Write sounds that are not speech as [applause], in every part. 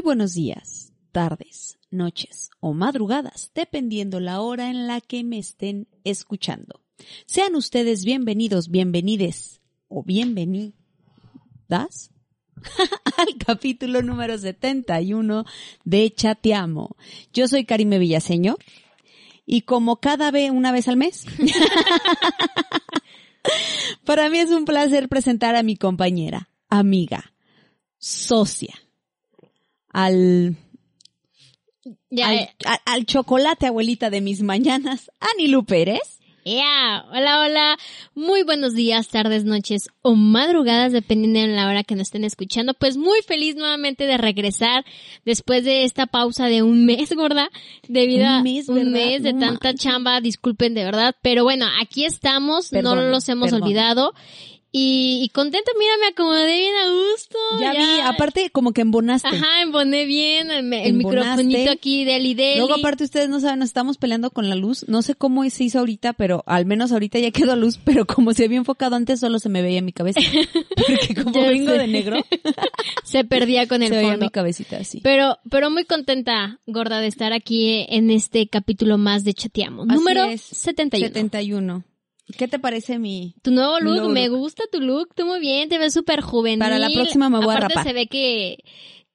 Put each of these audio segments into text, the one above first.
Muy buenos días, tardes, noches o madrugadas, dependiendo la hora en la que me estén escuchando. Sean ustedes bienvenidos, bienvenides o bienvenidas [laughs] al capítulo número 71 de Chateamo. Yo soy Karime Villaseñor y como cada vez, una vez al mes, [laughs] para mí es un placer presentar a mi compañera, amiga, socia, al Ya, al, eh, al- al chocolate abuelita de mis mañanas, Anilu Pérez. ya. Hola, hola. Muy buenos días, tardes, noches o madrugadas, dependiendo de la hora que nos estén escuchando. Pues muy feliz nuevamente de regresar después de esta pausa de un mes, gorda, debido a Un mes, un mes de No tanta chamba. Disculpen de verdad, pero bueno, aquí estamos, no los hemos perdón. olvidado. Y, y contenta, mira, me acomodé bien a gusto. Ya, vi, aparte como que embonaste. Ajá, emboné bien el, el microfonito aquí de Ali Deli. Luego aparte ustedes no saben, nos estamos peleando con la luz. No sé cómo se hizo ahorita, pero al menos ahorita ya quedó luz, pero como se había enfocado antes solo se me veía mi cabeza. [laughs] Porque como vengo sé. de negro, [laughs] se perdía con el se veía fondo. mi cabecita así. Pero, pero muy contenta, gorda, de estar aquí en este capítulo más de Chateamos. Así Número es. 71. 71. ¿Qué te parece mi Tu nuevo look, me gusta tu look, tú muy bien, te ves súper juvenil. Para la próxima me voy a Aparte rapar. se ve que,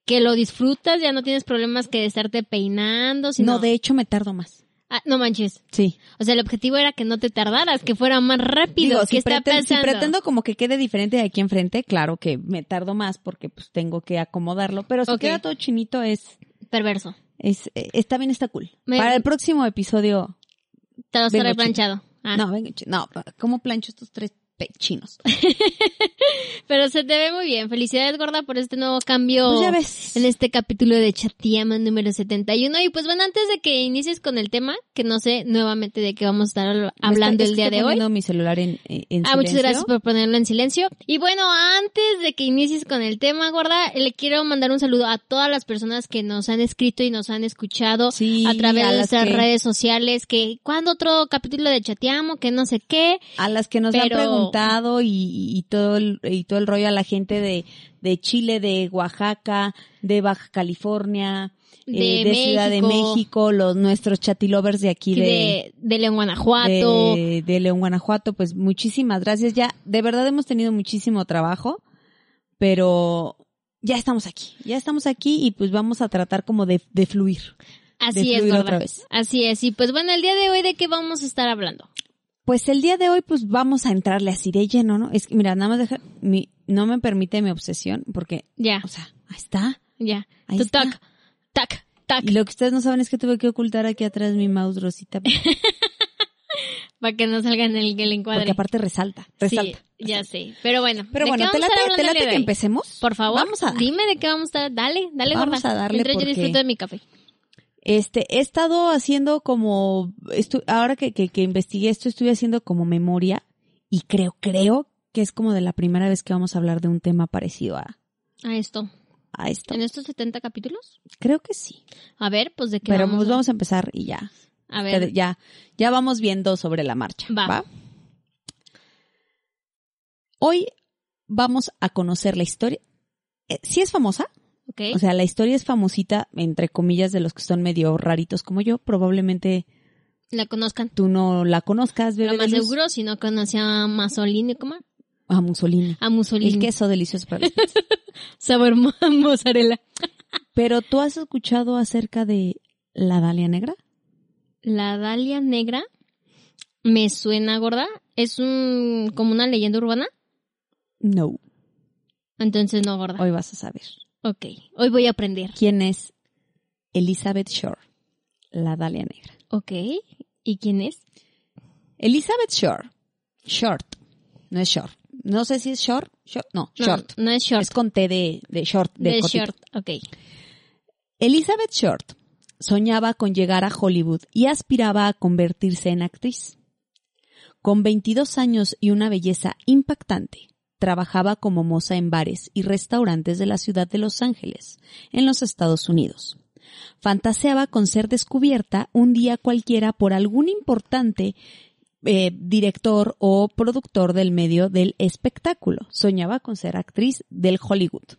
que lo disfrutas, ya no tienes problemas que de estarte peinando, sino... No, de hecho me tardo más. Ah, no manches. Sí. O sea, el objetivo era que no te tardaras, que fuera más rápido. Digo, ¿Qué si, está preten- si pretendo como que quede diferente de aquí enfrente, claro que me tardo más porque pues tengo que acomodarlo, pero si queda todo chinito es, Perverso. es, eh, está bien, está cool. Me- Para el próximo episodio, Te lo estaré planchado. No, venga, no, ¿cómo plancho estos tres pe- chinos? [laughs] Pero se te ve muy bien. Felicidades, gorda, por este nuevo cambio Pues ya ves. en este capítulo de Chatiama número 71. Y pues bueno, antes de que inicies con el tema, que no sé nuevamente de qué vamos a estar hablando está- el día de hoy. mi celular en, eh, en Ah, muchas gracias por ponerlo en silencio. Y bueno, antes de que inicies con el tema, gorda, le quiero mandar un saludo a todas las personas que nos han escrito y nos han escuchado Sí, a través a de nuestras que- redes sociales, que cuando otro capítulo de Chateamo, que no sé qué. A las que nos Pero- han preguntado y, y todo el, y todo el rollo a la gente de, de Chile, de Oaxaca, de Baja California, De eh, de Ciudad de México. Los nuestros chatilovers de aquí De, de, de León, Guanajuato. de, de León, Guanajuato, pues muchísimas gracias. Ya, de verdad hemos tenido muchísimo trabajo, pero ya estamos aquí, ya estamos aquí y pues vamos a tratar como de, de fluir. Así de es, otra vez. Así es. Y pues bueno, el día de hoy, ¿de qué vamos a estar hablando? Pues el día de hoy pues vamos a entrarle así de lleno, ¿no? Es que mira, nada más deja, mi, no me permite mi obsesión porque, Ya, o sea, ahí está. ya. Ahí Tu está. tac, tac, tac. Y lo que ustedes no saben es que tuve que ocultar aquí atrás mi mouse rosita Para [laughs] que no salga en el, el encuadre. porque aparte resalta, resalta. Sí, ya sé. Pero bueno. Pero ¿de bueno, te late, te que empecemos. Por favor, Vamos a, dime de qué vamos a estar. Dale, dale, Vamos gorda. a darle Mientras yo porque- disfruto de mi café. Este, he estado haciendo como, estu- ahora que, que, que investigué esto, estuve haciendo como memoria y creo, creo que es como de la primera vez que vamos a hablar de un tema parecido a, A esto. a esto. ¿En estos 70 capítulos? Creo que sí. A ver, pues de qué Pero vamos. pues vamos a empezar y ya. A ver. Ya, ya vamos viendo sobre la marcha. Va. ¿va? Hoy vamos a conocer la historia. Eh, sí es famosa, O sea, la historia es famosita, entre comillas, de los que son medio raritos como yo. Probablemente la conozcan. tú no la conozcas, bebé Lo más de luz. seguro, si no conocía a Mussolini, ¿cómo? A Mussolini. A Mussolini. El queso delicioso para los. [laughs] Sabor mo- mozzarella. Pero tú has escuchado acerca de la Dalia Negra? La Dalia Negra me suena gorda. Es un como una leyenda urbana. No. Entonces no gorda. Hoy vas a saber. Ok. Hoy voy a aprender. ¿Quién es Elizabeth Shore? La Dalia Negra. Ok. ¿Y quién es? Elizabeth Short. Short. No es Short. No sé si es Short. short no, No, Short. No, es short. Es con T de, de Short. De, de short, ok. Elizabeth Short soñaba con llegar a Hollywood y aspiraba a convertirse en actriz. Con 22 años y una belleza impactante, trabajaba como moza en bares y restaurantes de la ciudad de Los Ángeles, en los Estados Unidos. Fantaseaba con ser descubierta un día cualquiera por algún importante eh, director o productor del medio del espectáculo. Soñaba con ser actriz del Hollywood.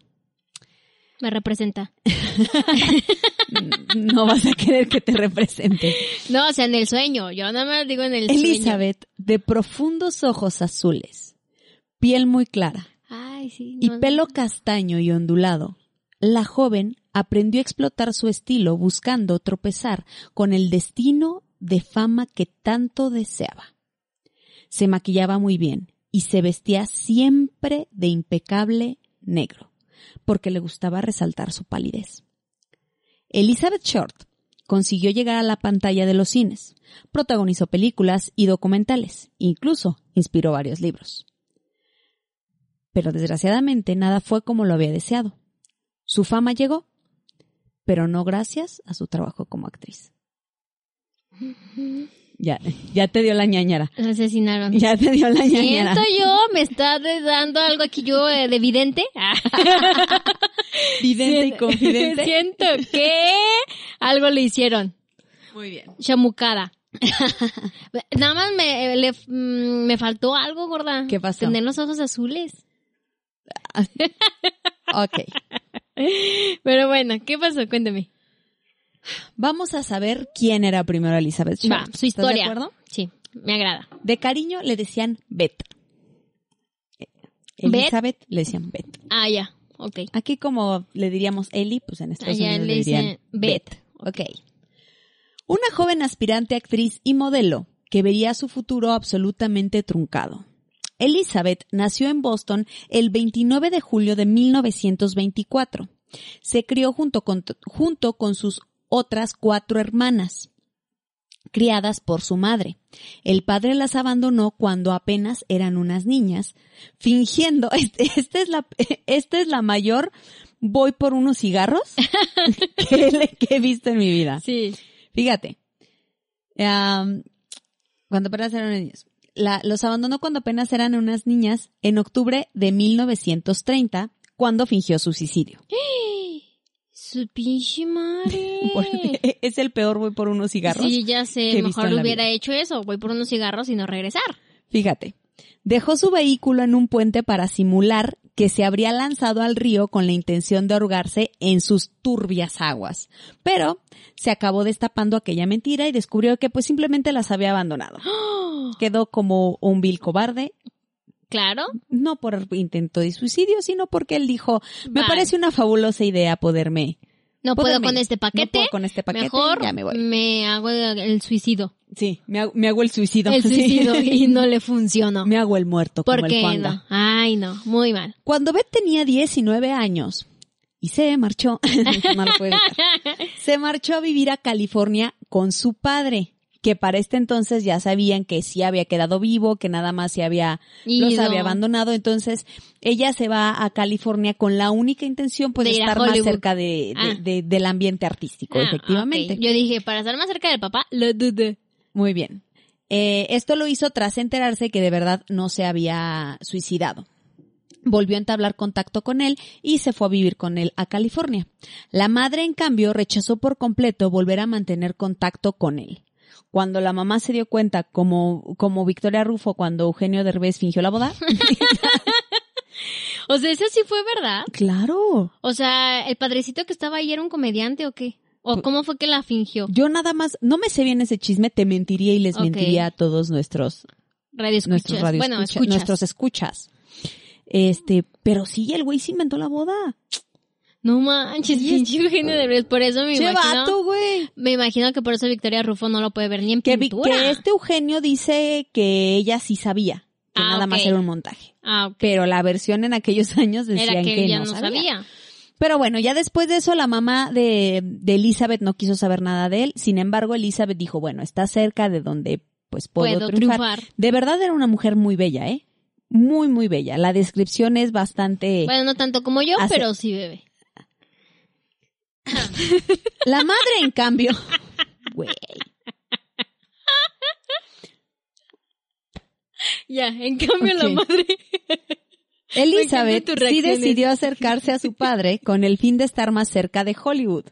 Me representa. [laughs] No vas a querer que te represente. No, o sea, en el sueño. Yo nada más digo en el sueño. Elizabeth, de profundos ojos azules, piel muy clara Ay, sí. y no, pelo castaño y ondulado, la joven aprendió a explotar su estilo buscando tropezar con el destino de fama que tanto deseaba. Se maquillaba muy bien y se vestía siempre de impecable negro, porque le gustaba resaltar su palidez. Elizabeth Short consiguió llegar a la pantalla de los cines, protagonizó películas y documentales, incluso inspiró varios libros. Pero desgraciadamente nada fue como lo había deseado. Su fama llegó, pero no gracias a su trabajo como actriz. Ya, ya te dio la ñañara. Lo asesinaron. Ya te dio la ñañara. Siento yo, me está dando algo aquí yo eh, de vidente. [laughs] Vidente y confidente. [laughs] Siento que algo le hicieron. Muy bien. Chamucada. [laughs] Nada más me, le- mm, me faltó algo, gorda. ¿Qué pasó? Tener los ojos azules. [laughs] Ok. Pero bueno, ¿qué pasó? Cuéntame. Vamos a saber quién era primero Elizabeth. Va, su ¿Estás historia. de acuerdo? Sí, me agrada. De cariño le decían Beth. ¿Beth? Elizabeth le decían Beth. Ah, ya. Ok. Aquí como le diríamos Ellie, pues en Estados Allá Unidos le le dirían Beth. Ok. Una joven aspirante actriz y modelo que vería su futuro absolutamente truncado. Elizabeth nació en Boston el 29 de julio de 1924. Se crió junto con, junto con sus otras cuatro hermanas, criadas por su madre. El padre las abandonó cuando apenas eran unas niñas, fingiendo, [laughs] este, esta es la, es la mayor, voy por unos cigarros [laughs] que, he visto en mi vida. Sí. Fíjate, am, cuando apenas eran niños, la- los abandonó cuando apenas eran unas niñas en octubre de 1930, cuando fingió su suicidio. [gasps] Su pinche madre. [laughs] Porque es el peor voy por unos cigarros. Sí, ya sé. que Mejor hubiera vida. hecho eso. Voy por unos cigarros y no regresar. Fíjate, dejó su vehículo en un puente para simular que se habría lanzado al río con la intención de ahogarse en sus turbias aguas. Pero se acabó destapando aquella mentira y descubrió que pues simplemente las había abandonado. [gasps] Quedó como un vil cobarde, Claro. no por intento de suicidio, sino porque él dijo, me Bye. parece una fabulosa idea poderme. No puedo con este No paquete. puedo con este paquete, Mejor ya me voy. me hago el suicidio. Sí, me hago, me hago el suicidio. El [laughs] Sí. y no le funcionó. Me hago el muerto como ¿Por el qué Juanga. no? Ay, no. Muy mal. Cuando Beth tenía 19 años y se marchó, [laughs] no [laughs] se marchó a vivir a California con su padre, que para este entonces ya sabían que sí había quedado vivo, que nada más se había, los había abandonado. Entonces, ella se va a California con la única intención pues De estar más cerca de, Ah. de- del ambiente artístico, Ah, efectivamente. Yo dije, para estar más cerca del papá, lo dudé. Muy bien. Eh, esto lo hizo tras enterarse que de verdad no se había suicidado. Volvió a entablar contacto con él y se fue a vivir con él a California. La madre, en cambio, rechazó por completo volver a mantener contacto con él. Cuando la mamá se dio cuenta, como, como Victoria Rufo cuando Eugenio Derbez fingió la boda. [laughs] [laughs] O sea, eso sí fue verdad. claro. O sea, el padrecito que estaba ahí era un comediante o qué? ¿O cómo fue que la fingió? Yo nada más, no me sé bien ese chisme, te mentiría y les mentiría a todos nuestros Radio escuchas. nuestros radio bueno, escucha- escuchas. nuestros escuchas. Este, pero sí, el güey sí inventó la boda. No manches, pinche Eugenio Derbez. Por eso me Che imagino. vato, güey. Me imagino que por eso Victoria Rufo no lo puede ver ni en Que, pintura. que este Eugenio dice que ella sí sabía, que Ah, nada más era un montaje. Ah, ok. Pero la versión en aquellos [laughs] años decían Era que, que ella no, no sabía. sabía. Pero bueno, ya después de eso la mamá de, de Elizabeth no quiso saber nada de él. Sin embargo, Elizabeth dijo, bueno, está cerca de donde pues puedo, Puedo triunfar. triunfar. De verdad era una mujer muy bella, ¿eh? Muy, muy bella. La descripción es bastante... Bueno, no tanto como yo, Hace- pero sí bebé. La madre, en cambio... Güey. Ya, en cambio la madre. Elizabeth sí decidió acercarse a su padre con el fin de estar más cerca de Hollywood.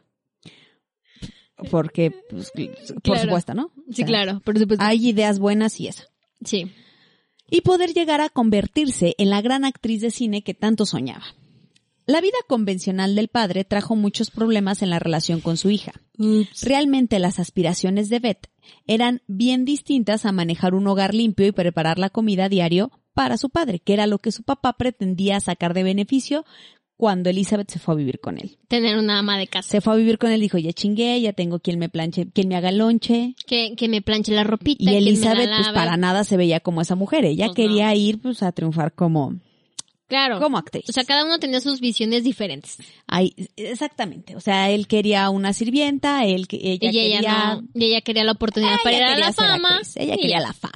Porque, pues, por Claro. supuesto, ¿no? O Sí, claro, por supuesto. Hay ideas buenas y eso. Sí. y poder llegar a convertirse en la gran actriz de cine que tanto soñaba. La vida convencional del padre trajo muchos problemas en la relación con su hija. Realmente las aspiraciones de Beth eran bien distintas a manejar un hogar limpio y preparar la comida a diario para su padre, que era lo que su papá pretendía sacar de beneficio cuando Elizabeth se fue a vivir con él. Tener una ama de casa. Se fue a vivir con él, dijo, ya chingué, ya tengo quien me planche, quien me haga el lonche. Que, que me planche la ropita. Y Elizabeth, pues para nada se veía como esa mujer. Ella Pues quería ir, pues, a triunfar como, Claro. como actriz. O sea, cada uno tenía sus visiones diferentes. Ay, exactamente. O sea, él quería una sirvienta, él que ella y ella quería no. Y ella quería la oportunidad ella para ir a la fama. actriz, Ella quería la fama.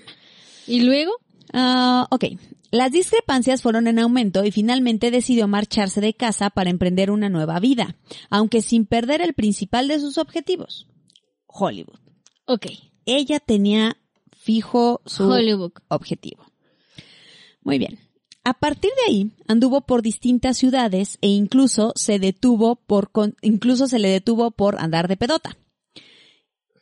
Y luego, Ah, ok. Las discrepancias fueron en aumento y finalmente decidió marcharse de casa para emprender una nueva vida, aunque sin perder el principal de sus objetivos, Hollywood. ok. Ella tenía fijo su Hollywood. objetivo. Muy bien. A partir de ahí, anduvo por distintas ciudades e incluso se detuvo por, incluso se le detuvo por andar de pedota.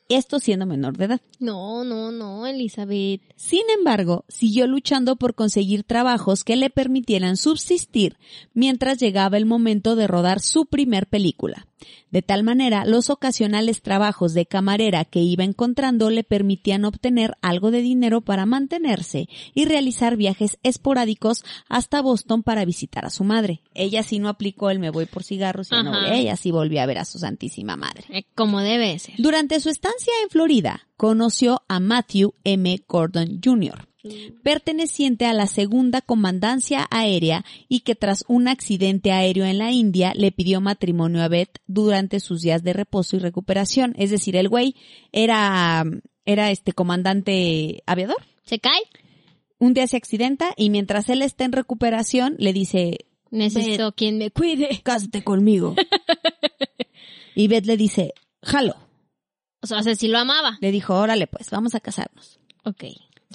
Esto siendo menor de edad. No, no, no, Elizabeth. Sin embargo, siguió luchando por conseguir trabajos que le permitieran subsistir mientras llegaba el momento de rodar su primer película. De tal manera, los ocasionales trabajos de camarera que iba encontrando le permitían obtener algo de dinero para mantenerse y realizar viajes esporádicos hasta Boston para visitar a su madre. Ella sí no aplicó el me voy por cigarros, y no, Ajá. ella sí volvió a ver a su santísima madre. Eh, como debe ser. Durante su estancia en Florida, conoció a Matthew M. Gordon Jr., perteneciente a la segunda comandancia aérea y que tras un accidente aéreo en la India le pidió matrimonio a Beth durante sus días de reposo y recuperación. Es decir, el güey era, era este comandante aviador. ¿Se cae? Un día se accidenta y mientras él está en recuperación le dice, Necesito quien me cuide. cásate conmigo. [laughs] y Beth le dice, jalo. O sea, o sea, si lo amaba. Le dijo, órale pues, vamos a casarnos. Ok.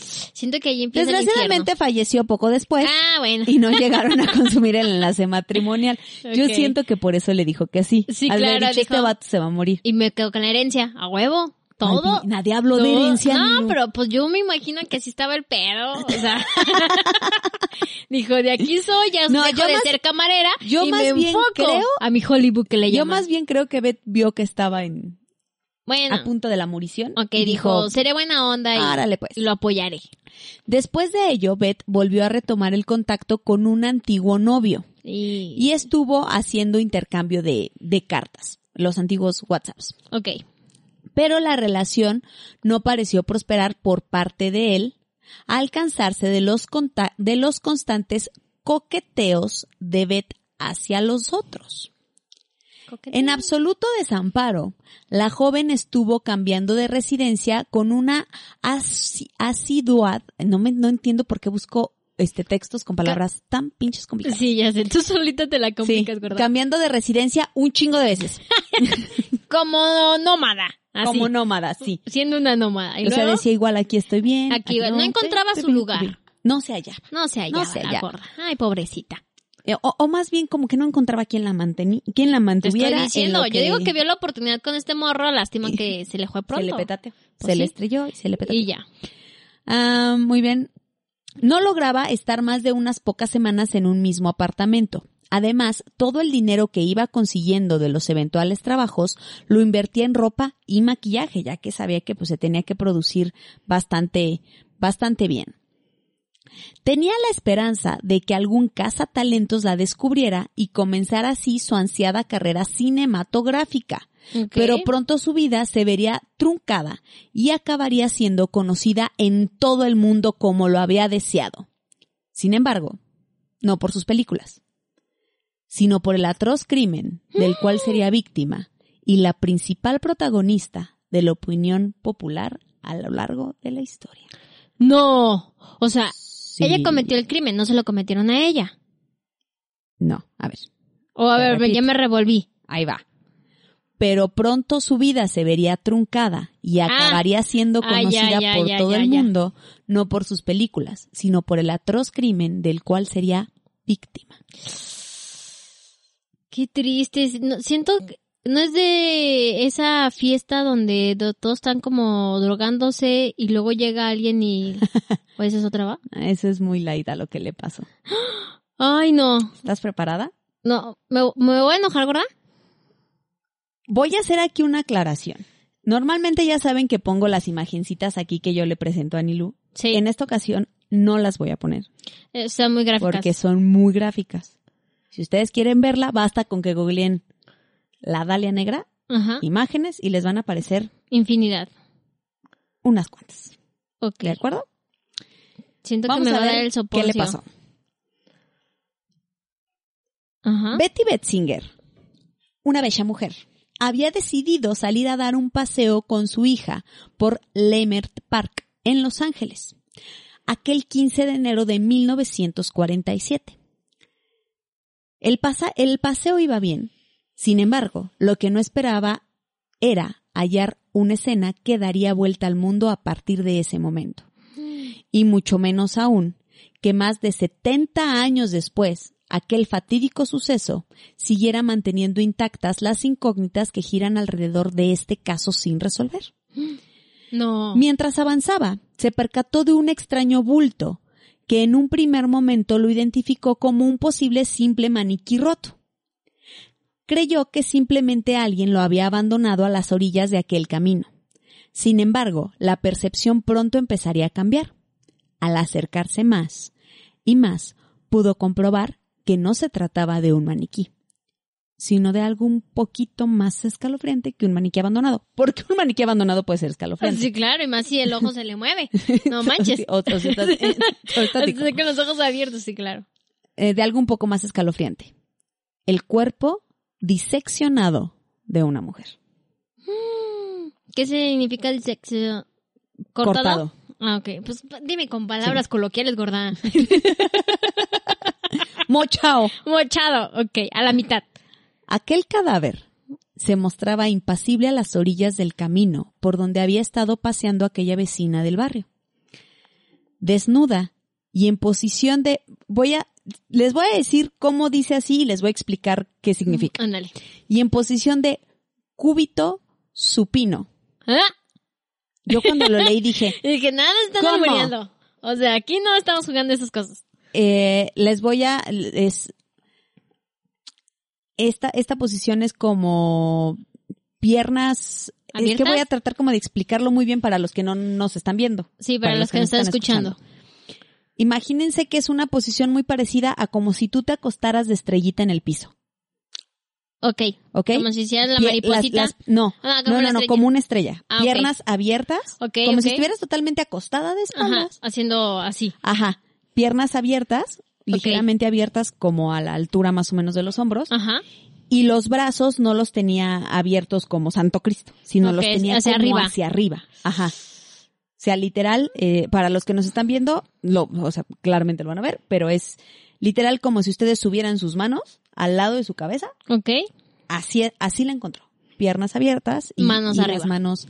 Siento que ahí empieza el Desgraciadamente falleció poco después. Ah, bueno. y no llegaron a consumir el enlace matrimonial. [laughs] Yo siento que por eso le dijo que sí. Sí, Al claro, dicho, dijo- este vato se va a morir. Y me quedo con la herencia. A huevo. Todo. Nadie, nadie habló de herencia. No, pero pues yo me imagino que así estaba el pedo. O sea, [laughs] dijo, de aquí soy, ya No, dejo yo de más- ser camarera yo y más me bien enfoco creo- a mi Hollywood que le Yo llaman. más bien creo que Beth vio que estaba en, Bueno, a punto de la murición. ok, y dijo, seré buena onda y árale pues. lo apoyaré. Después de ello, Beth volvió a retomar el contacto con un antiguo novio Y, y estuvo haciendo intercambio de, de cartas, los antiguos WhatsApps. ok, pero la relación no pareció prosperar por parte de él al cansarse de los, de los constantes coqueteos de Beth hacia los otros. En absoluto desamparo, la joven estuvo cambiando de residencia con una asi- asiduidad, no me, no entiendo por qué busco este textos con palabras tan pinches complicadas. Sí, ya sé, tú solita te la Sí, complicas, ¿verdad? cambiando de residencia un chingo de veces, [laughs] Como nómada, así, como nómada, sí. siendo una nómada. Y o sea, luego, decía igual aquí estoy bien. Aquí iba. No encontraba estoy su lugar. bien. No se hallaba. no se hallaba no se la hallaba. gorda. Ay, pobrecita. Eh, O, o más bien como que no encontraba quién la manteni, quién la Te mantuviera. estoy en diciendo, lo yo digo que vio la oportunidad con este morro, lástima que se le fue pronto. se le petateó. Pues se le sí. estrelló y se le petateó. Y ya. Ah, muy bien. No lograba estar más de unas pocas semanas en un mismo apartamento. Además, todo el dinero que iba consiguiendo de los eventuales trabajos lo invertía en ropa y maquillaje, ya que sabía que pues se tenía que producir bastante, bastante bien. Tenía la esperanza de que algún cazatalentos la descubriera y comenzara así su ansiada carrera cinematográfica. Pero pronto su vida se vería truncada y acabaría siendo conocida en todo el mundo como lo había deseado. Sin embargo, no por sus películas, sino por el atroz crimen del cual sería víctima y la principal protagonista de la opinión popular a lo largo de la historia. No. O sea, Sí. ella cometió el crimen, no se lo cometieron a ella. No, a ver, O a ver, repito. ya me revolví. ahí va. Pero pronto su vida se vería truncada y acabaría siendo Ah, ya, conocida ya, por ya, todo el mundo, no por sus películas, sino por el atroz crimen del cual sería víctima. Qué triste. No, siento que no es de esa fiesta donde do- todos están como drogándose y luego llega alguien y... ¿O [laughs] esa es otra va? Eso es muy light a lo que le pasó. Ay, no. ¿Estás preparada? No, me, me voy a enojar, ¿verdad? Voy a hacer aquí una aclaración. Normalmente ya saben que pongo las imagencitas aquí que yo le presento a Nilu. Sí. En esta ocasión no las voy a poner Están muy gráficas. porque son muy gráficas. Si ustedes quieren verla, basta con que googleen la Dalia Negra, Ajá. imágenes y les van a aparecer Infinidad. unas cuantas. Ok. ¿De acuerdo? Siento Vamos que me va a dar el qué soporte. le pasó. Ajá. Betty Betzinger, una bella mujer, había decidido salir a dar un paseo con su hija por Leimert Park en Los Ángeles, aquel 15 de enero de 1947. El, pasa- el paseo iba bien, sin embargo, lo que no esperaba era hallar una escena que daría vuelta al mundo a partir de ese momento. Y mucho menos aún que más de 70 años después, aquel fatídico suceso siguiera manteniendo intactas las incógnitas que giran alrededor de este caso sin resolver. No. Mientras avanzaba, se percató de un extraño bulto que en un primer momento lo identificó como un posible simple maniquí roto. Creyó que simplemente alguien lo había abandonado a las orillas de aquel camino. Sin embargo, la percepción pronto empezaría a cambiar. Al acercarse más y más, pudo comprobar que no se trataba de un maniquí, sino de algo un poquito más escalofriante que un maniquí abandonado. Porque un maniquí abandonado puede ser escalofriante. Sí, claro, y más si el ojo se le mueve. [laughs] No manches. O- o si estás- eh, [laughs] con los ojos abiertos, sí, claro. Eh, de algo un poco más escalofriante. El cuerpo diseccionado de una mujer. ¿Qué significa el sexo? ¿Cortado? Cortado. Ah, ok. Pues dime con palabras coloquiales, gorda. [laughs] Mochao. Mochado. Ok, a la mitad. Aquel cadáver se mostraba impasible a las orillas del camino por donde había estado paseando aquella vecina del barrio. Desnuda y en posición de... Voy a... Les voy a decir cómo dice así y les voy a explicar qué significa. Ándale. Y en posición de cúbito supino. ¿Ah? Yo cuando lo leí dije, [laughs] Y que nada están albureando. O sea, aquí no estamos jugando esas cosas. eh, les voy a, es, esta, esta posición es como piernas, es que voy a tratar como de explicarlo muy bien para los que no nos están viendo. Sí, para, los que nos están escuchando. Imagínense que es una posición muy parecida a como si tú te acostaras de estrellita en el piso, Ok. ¿ok? Como si hicieras la mariposita. las- no, Ah, no, no, no, como una estrella. Ah. Piernas abiertas, Ok, como si estuvieras totalmente acostada de Ajá, espaldas. haciendo así. Ajá. Piernas abiertas, ligeramente abiertas como a la altura más o menos de los hombros. Ajá. Y los brazos no los tenía abiertos como Santo Cristo, sino los tenía hacia como arriba. hacia arriba. Ajá. O sea, literal, eh, para los que nos están viendo, lo, o sea, claramente lo van a ver, pero es literal como si ustedes subieran sus manos al lado de su cabeza. Ok. Así, así la encontró. Piernas abiertas y, Manos y arriba. las manos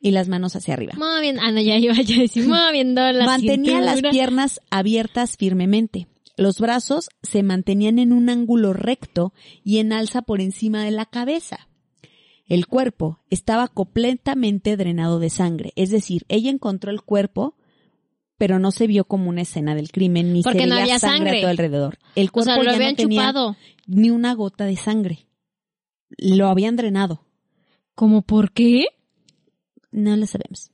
y las manos hacia arriba. Moviendo. Ah, no, ya iba a decir, moviendo la Mantenía las piernas abiertas firmemente. Los brazos se mantenían en un ángulo recto y en alza por encima de la cabeza. El cuerpo estaba completamente drenado de sangre, es decir, ella encontró el cuerpo, pero no se vio como una escena del crimen ni Porque se no veía había sangre, sangre. a todo alrededor. El O cuerpo sea, lo ya habían no tenía chupado. ni una gota de sangre. Lo habían drenado. ¿Cómo por qué? No lo sabemos.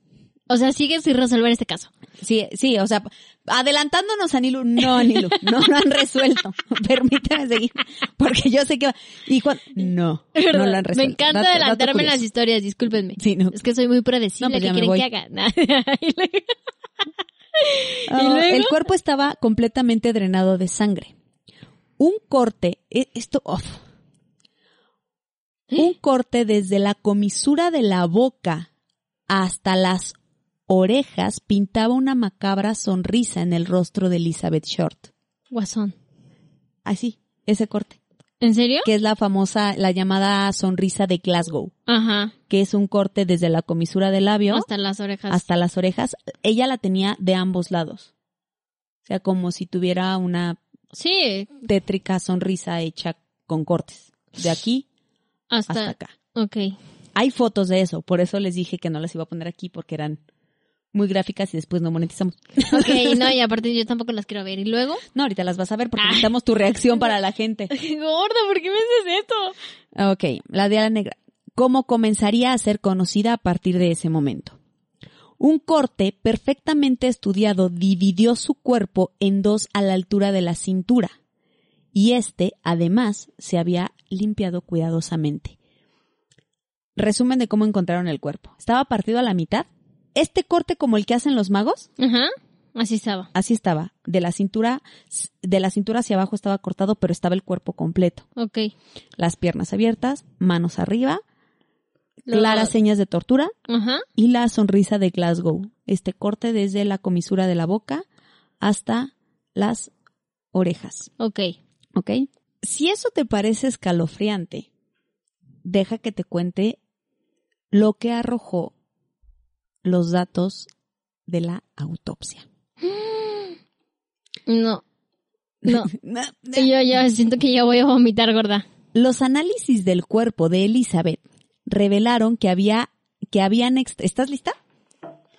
O sea, sigues sin resolver este caso. Sí, sí, o sea, adelantándonos a Nilu, no, Nilu, no lo han resuelto. [laughs] Permíteme seguir, porque yo sé que va. Y cuan- no, no lo han resuelto. Me encanta Dato- adelantarme en las historias, discúlpenme. Sí, no. Es que soy muy predecible. No, pues ¿Qué quieren que haga? [laughs] Y luego-? El cuerpo estaba completamente drenado de sangre. Un corte, e- esto, uf. un corte desde la comisura de la boca hasta las orejas pintaba una macabra sonrisa en el rostro de Elizabeth Short. Guasón. Así, ese corte. ¿En serio? Que es la famosa, la llamada sonrisa de Glasgow, Ajá. que es un corte desde la comisura del labio Hasta las orejas. hasta las orejas. Ella la tenía de ambos lados. O sea, como si tuviera una Sí, tétrica sonrisa hecha con cortes. De aquí hasta... hasta acá. Ok. Hay fotos de eso, por eso les dije que no las iba a poner aquí porque eran muy gráficas y después no monetizamos. Ok, [laughs] no, y aparte yo tampoco las quiero ver. ¿Y luego? No, ahorita las vas a ver porque Ay. necesitamos tu reacción para la gente. [laughs] Gorda, ¿por qué me haces esto? Ok, la de la negra. ¿Cómo comenzaría a ser conocida a partir de ese momento? Un corte perfectamente estudiado dividió su cuerpo en dos a la altura de la cintura. Y este, además, se había limpiado cuidadosamente. Resumen de cómo encontraron el cuerpo. Estaba partido a la mitad. Este corte como el que hacen los magos, Ajá. Así estaba. así estaba. De la cintura, de la cintura hacia abajo estaba cortado, pero estaba el cuerpo completo. Ok. Las piernas abiertas, manos arriba, Lo- claras señas de tortura Ajá. y la sonrisa de Glasgow. Este corte desde la comisura de la boca hasta las orejas. Ok. ¿Ok? Si eso te parece escalofriante, deja que te cuente lo que arrojó los datos de la autopsia. [gasps] No. No. [laughs] Yo ya siento que ya voy a vomitar, gorda. Los análisis del cuerpo de Elizabeth revelaron que había que habían ¿Estás lista?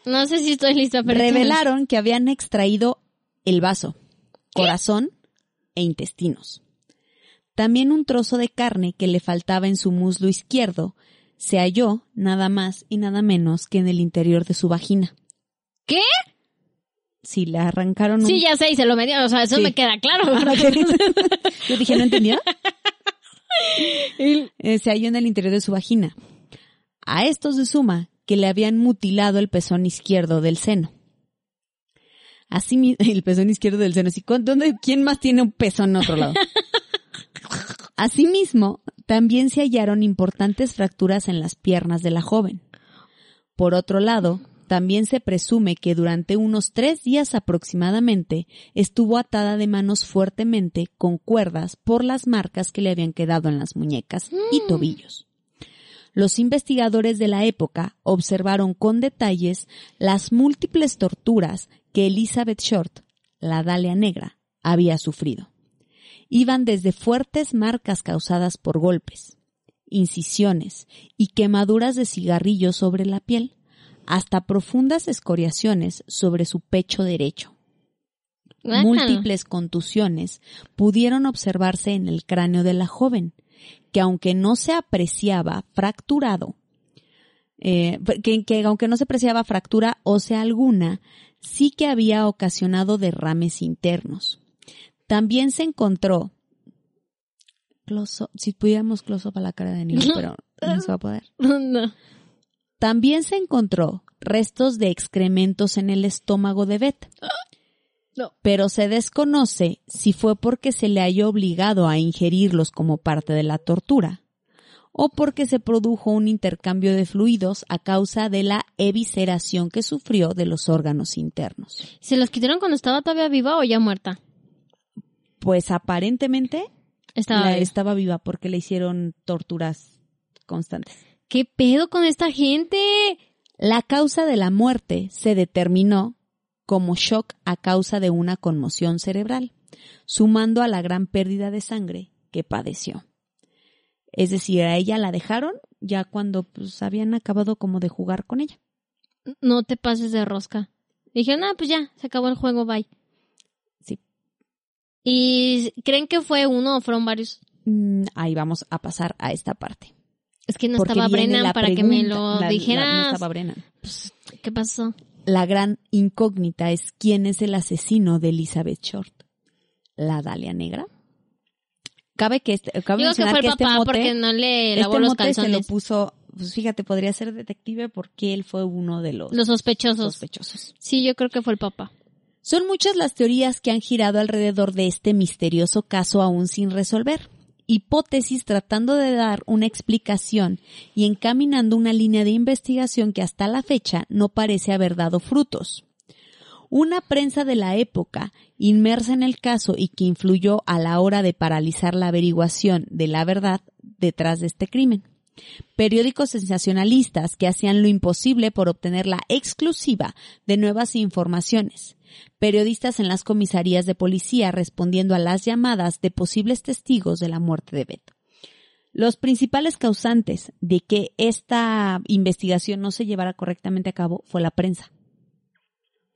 No sé si estoy lista, pero... revelaron que habían extraído el vaso, corazón e intestinos. También un trozo de carne que le faltaba en su muslo izquierdo se halló nada más y nada menos que en el interior de su vagina. ¿Qué? Si le arrancaron un... Sí, ya sé, y se lo metieron. O sea, eso Sí. me queda claro. gorda. [laughs] Yo dije, ¿no entendía? [laughs] Eh, se halló en el interior de su vagina. A esto se suma que le habían mutilado el pezón izquierdo del seno. Así [laughs] el pezón izquierdo del seno. Así, ¿cuán- ¿dónde, ¿Quién más tiene un pezón en otro lado? Asimismo, también se hallaron importantes fracturas en las piernas de la joven. Por otro lado, también se presume que durante unos tres días aproximadamente estuvo atada de manos fuertemente con cuerdas por las marcas que le habían quedado en las muñecas y tobillos. Los investigadores de la época observaron con detalles las múltiples torturas que Elizabeth Short, la Dalia Negra, había sufrido. Iban desde fuertes marcas causadas por golpes, incisiones y quemaduras de cigarrillo sobre la piel, hasta profundas escoriaciones sobre su pecho derecho. Múltiples contusiones pudieron observarse en el cráneo de la joven, que aunque no se apreciaba fracturado, eh, que, que aunque no se apreciaba fractura ósea alguna, sí que había ocasionado derrames internos. También se encontró, close up- si pudiéramos close up a la cara de Daniel, [laughs] pero no se va a poder. [laughs] No. También se encontró restos de excrementos en el estómago de Beth. [gasps] No. Pero se desconoce si fue porque se le halló obligado a ingerirlos como parte de la tortura o porque se produjo un intercambio de fluidos a causa de la evisceración que sufrió de los órganos internos. ¿Se los quitaron cuando estaba todavía viva o ya muerta? Pues aparentemente Estaba la estaba viva porque le hicieron torturas constantes. ¿Qué pedo con esta gente? La causa de la muerte se determinó como shock a causa de una conmoción cerebral, sumando a la gran pérdida de sangre que padeció. Es decir, a ella la dejaron ya cuando pues, habían acabado como de jugar con ella. No te pases de rosca. Dije, no, pues ya, se acabó el juego, bye. ¿Y creen que fue uno o fueron varios? Mm, ahí vamos a pasar a esta parte. Es que no Porque estaba Brennan para que me lo La- la- dijeras. no estaba Brennan. Pues, ¿Qué pasó? La gran incógnita es quién es el asesino de Elizabeth Short. ¿La Dalia Negra? Cabe que este, cabe Digo que fue el que este papá mote- porque no le lavó este los mote se lo puso, pues fíjate, podría ser detective porque él fue uno de los, Los sospechosos. sospechosos. Sí, yo creo que fue el papá. Son muchas las teorías que han girado alrededor de este misterioso caso aún sin resolver. Hipótesis tratando de dar una explicación y encaminando una línea de investigación que hasta la fecha no parece haber dado frutos. Una prensa de la época, inmersa en el caso y que influyó a la hora de paralizar la averiguación de la verdad detrás de este crimen. Periódicos sensacionalistas que hacían lo imposible por obtener la exclusiva de nuevas informaciones periodistas en las comisarías de policía respondiendo a las llamadas de posibles testigos de la muerte de Beto. Los principales causantes de que esta investigación no se llevara correctamente a cabo fue la prensa.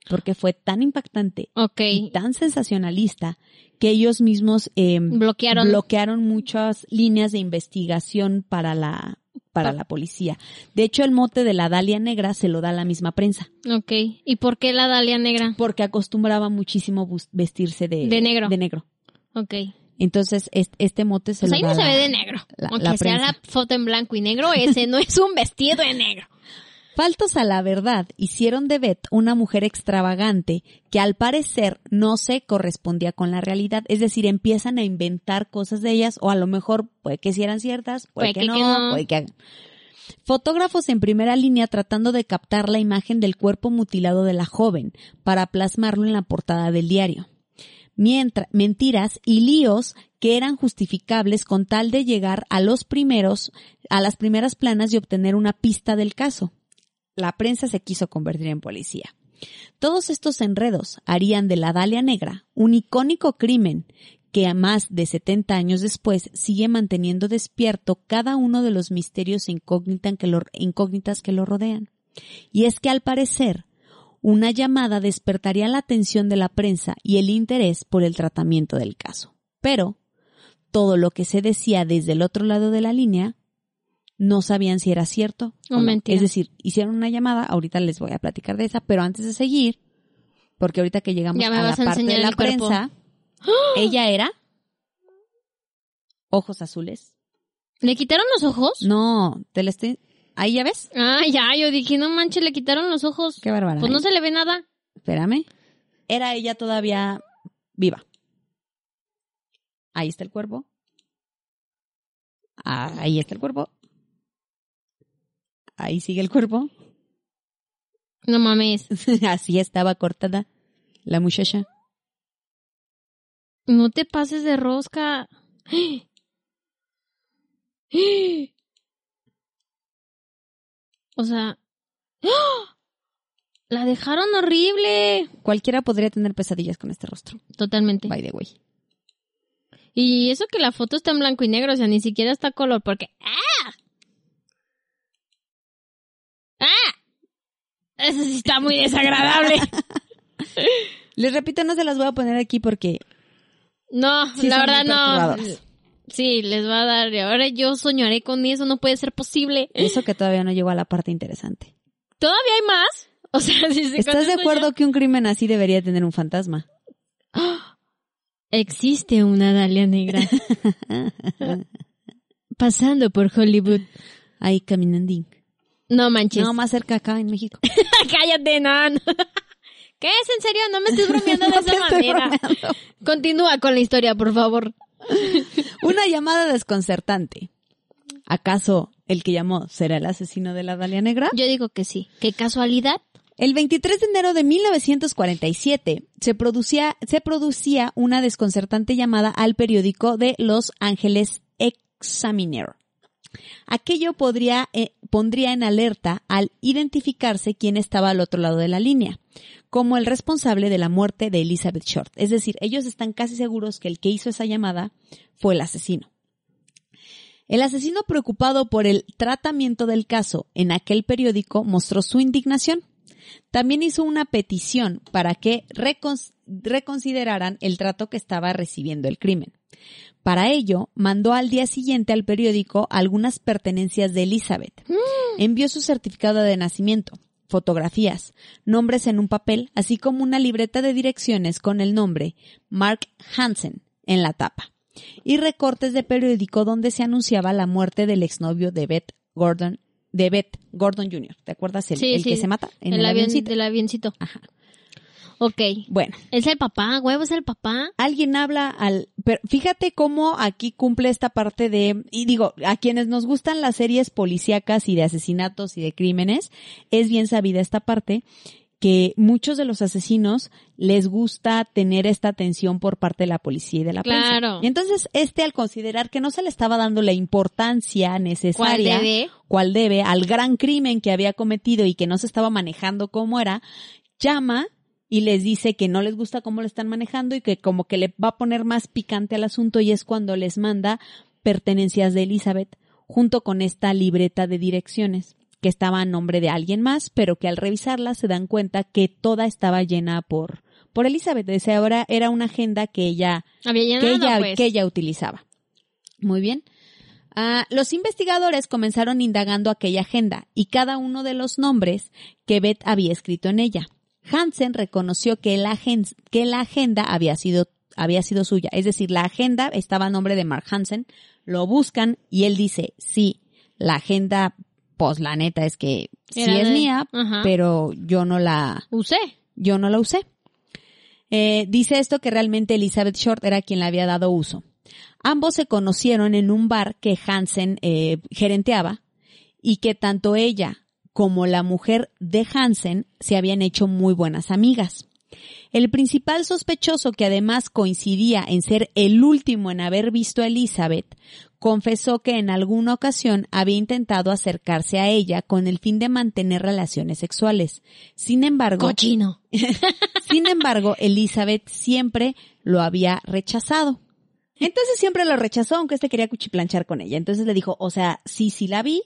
Porque fue tan impactante y tan sensacionalista que ellos mismos eh, bloquearon. bloquearon muchas líneas de investigación para la, para la policía. De hecho, el mote de la Dalia Negra se lo da la misma prensa. Ok. ¿Y por qué la Dalia Negra? Porque acostumbraba muchísimo vestirse de, de negro. De negro. Ok. Entonces, este, mote se pues lo ahí da no se la- ve de negro. la- Aunque la sea la foto en blanco y negro, ese no es un vestido de negro. [laughs] Faltos a la verdad, hicieron de Beth una mujer extravagante que al parecer no se correspondía con la realidad. Es decir, empiezan a inventar cosas de ellas o a lo mejor puede que sí eran ciertas, puede, que, no, puede que... Fotógrafos en primera línea tratando de captar la imagen del cuerpo mutilado de la joven para plasmarlo en la portada del diario. Mientras, mentiras y líos que eran justificables con tal de llegar a los primeros, a las primeras planas y obtener una pista del caso la prensa se quiso convertir en policía. Todos estos enredos harían de la Dalia Negra un icónico crimen que a más de 70 años después sigue manteniendo despierto cada uno de los misterios incógnitas que lo rodean. Y es que al parecer, una llamada despertaría la atención de la prensa y el interés por el tratamiento del caso. Pero, todo lo que se decía desde el otro lado de la línea no sabían si era cierto O o no. Es decir, hicieron una llamada, ahorita les voy a platicar de esa, pero antes de seguir, porque ahorita que llegamos a la a parte de la cuerpo. prensa, ella era ojos azules. ¿Le quitaron los ojos? No, te la estoy... Ahí ya ves. Ah, ya, yo dije, no manches, le quitaron los ojos. Qué bárbara. Pues no se le ve nada. Espérame. Era ella todavía viva. Ahí está el cuerpo. Ah, Ahí está el cuerpo. Ahí sigue el cuerpo. No mames. [laughs] Así estaba cortada la muchacha. No te pases de rosca. [gasps] O sea, [gasps] la dejaron horrible. Cualquiera podría tener pesadillas con este rostro. Totalmente. By the way. Y eso que la foto está en blanco y negro, o sea, ni siquiera está color, porque ¡ah! ¡Ah! Eso sí está muy desagradable. [laughs] Les repito, no se las voy a poner aquí porque No, Sí, la verdad no. Sí, les va a dar. Y ahora yo soñaré con eso, no puede ser posible. eso que todavía no llegó a la parte interesante. ¿Todavía hay más? O sea, [laughs] si se ¿Estás de acuerdo que un crimen así debería tener un fantasma? [gasps] Existe una Dalia negra. [laughs] Pasando por Hollywood. Ahí caminando. No manches. No, más cerca acá en México. [laughs] Cállate, no. no. [laughs] ¿Qué es? ¿En serio? No me estés bromeando de No esa manera. bromeando. Continúa con la historia, por favor. [laughs] Una llamada desconcertante. ¿Acaso el que llamó será el asesino de la Dalia Negra? Yo digo que sí. ¿Qué casualidad? El 23 de enero de 1947 se producía, se producía una desconcertante llamada al periódico de Los Ángeles Examiner. Aquello podría, eh, pondría en alerta al identificarse quién estaba al otro lado de la línea, como el responsable de la muerte de Elizabeth Short. Es decir, ellos están casi seguros que el que hizo esa llamada fue el asesino. El asesino preocupado por el tratamiento del caso en aquel periódico mostró su indignación. También hizo una petición para que recon- reconsideraran el trato que estaba recibiendo el crimen. Para ello, mandó al día siguiente al periódico algunas pertenencias de Elizabeth. Envió su certificado de nacimiento, fotografías, nombres en un papel, así como una libreta de direcciones con el nombre Mark Hansen en la tapa y recortes de periódico donde se anunciaba la muerte del exnovio de Beth Gordon, de Beth Gordon Jr. ¿Te acuerdas? El, Sí, el sí. que se mata en el el, avión, avioncito. del avioncito. Ajá. Ok. Bueno, ¿Es el papá? ¿Huevo es el papá? alguien habla al... Pero fíjate cómo aquí cumple esta parte de... Y digo, a quienes nos gustan las series policíacas y de asesinatos y de crímenes, es bien sabida esta parte que muchos de los asesinos les gusta tener esta atención por parte de la policía y de la prensa. Claro. Y entonces este al considerar que no se le estaba dando la importancia ¿Cuál necesaria debe? cual debe al gran crimen que había cometido y que no se estaba manejando como era, llama y les dice que no les gusta cómo lo están manejando y que como que le va a poner más picante al asunto y es cuando les manda pertenencias de Elizabeth junto con esta libreta de direcciones que estaba a nombre de alguien más, pero que al revisarla se dan cuenta que toda estaba llena por por Elizabeth. Ese ahora era una agenda que ella Había llenado, que ella, pues. que ella utilizaba. Muy bien. Ah, los investigadores comenzaron indagando aquella agenda y cada uno de los nombres que Beth había escrito en ella. Hansen reconoció que la, agen- que la agenda había sido, había sido suya. Es decir, la agenda estaba a nombre de Mark Hansen. Lo buscan y él dice, sí, la agenda, pues la neta es que sí Era es de- mía, Ajá. pero yo no la, Usé. yo no la usé. Eh, dice esto que realmente Elizabeth Short era quien le había dado uso. Ambos se conocieron en un bar que Hansen eh, gerenteaba y que tanto ella como la mujer de Hansen se habían hecho muy buenas amigas. El principal sospechoso, que además coincidía en ser el último en haber visto a Elizabeth, confesó que en alguna ocasión había intentado acercarse a ella con el fin de mantener relaciones sexuales. Sin embargo, Cochino. [laughs] sin embargo, Elizabeth siempre lo había rechazado. Entonces siempre lo rechazó, aunque este quería cuchiplanchar con ella. Entonces le dijo, o sea, sí, sí la vi,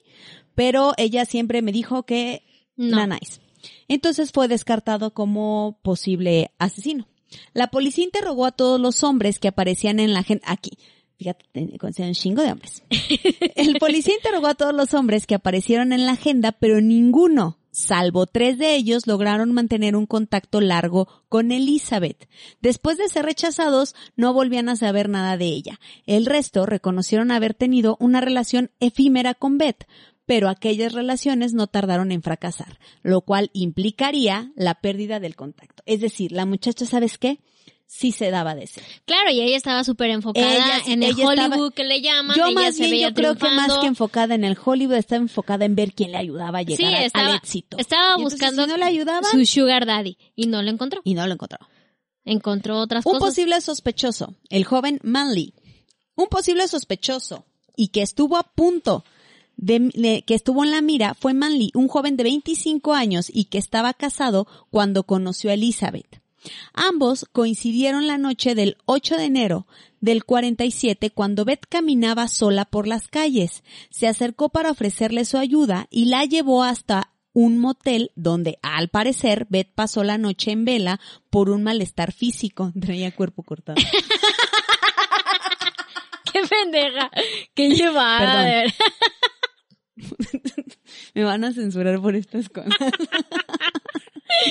pero ella siempre me dijo que No. nice. Entonces fue descartado como posible asesino. La policía interrogó a todos los hombres que aparecían en la agenda. Aquí, fíjate, conocían un chingo de hombres. [laughs] El policía interrogó a todos los hombres que aparecieron en la agenda, pero ninguno, salvo tres de ellos, lograron mantener un contacto largo con Elizabeth. Después de ser rechazados, no volvían a saber nada de ella. El resto reconocieron haber tenido una relación efímera con Beth, pero aquellas relaciones no tardaron en fracasar, lo cual implicaría la pérdida del contacto. Es decir, la muchacha, ¿sabes qué? Sí se daba de ser. Claro, y ella estaba súper enfocada Ella- en el Hollywood estaba- que le llaman. Yo ella más se bien, veía yo creo que más que enfocada en el Hollywood, estaba enfocada en ver quién le ayudaba a llegar Sí, estaba, al éxito. estaba Y entonces, buscando si no le ayudaban, su sugar daddy y no lo encontró. y no lo encontró. Encontró otras Un cosas. posible sospechoso, el joven Manley. Un posible sospechoso y que estuvo a punto de, de- que estuvo en la mira fue Manley, un joven de 25 años y que estaba casado cuando conoció a Elizabeth. Ambos coincidieron la noche del 8 de enero del 47 cuando Beth caminaba sola por las calles. Se acercó para ofrecerle su ayuda y la llevó hasta un motel donde, al parecer, Beth pasó la noche en vela por un malestar físico. [laughs] Traía cuerpo cortado. [laughs] ¡Qué pendeja! ¡Qué llevada! [laughs] Me van a censurar por estas cosas.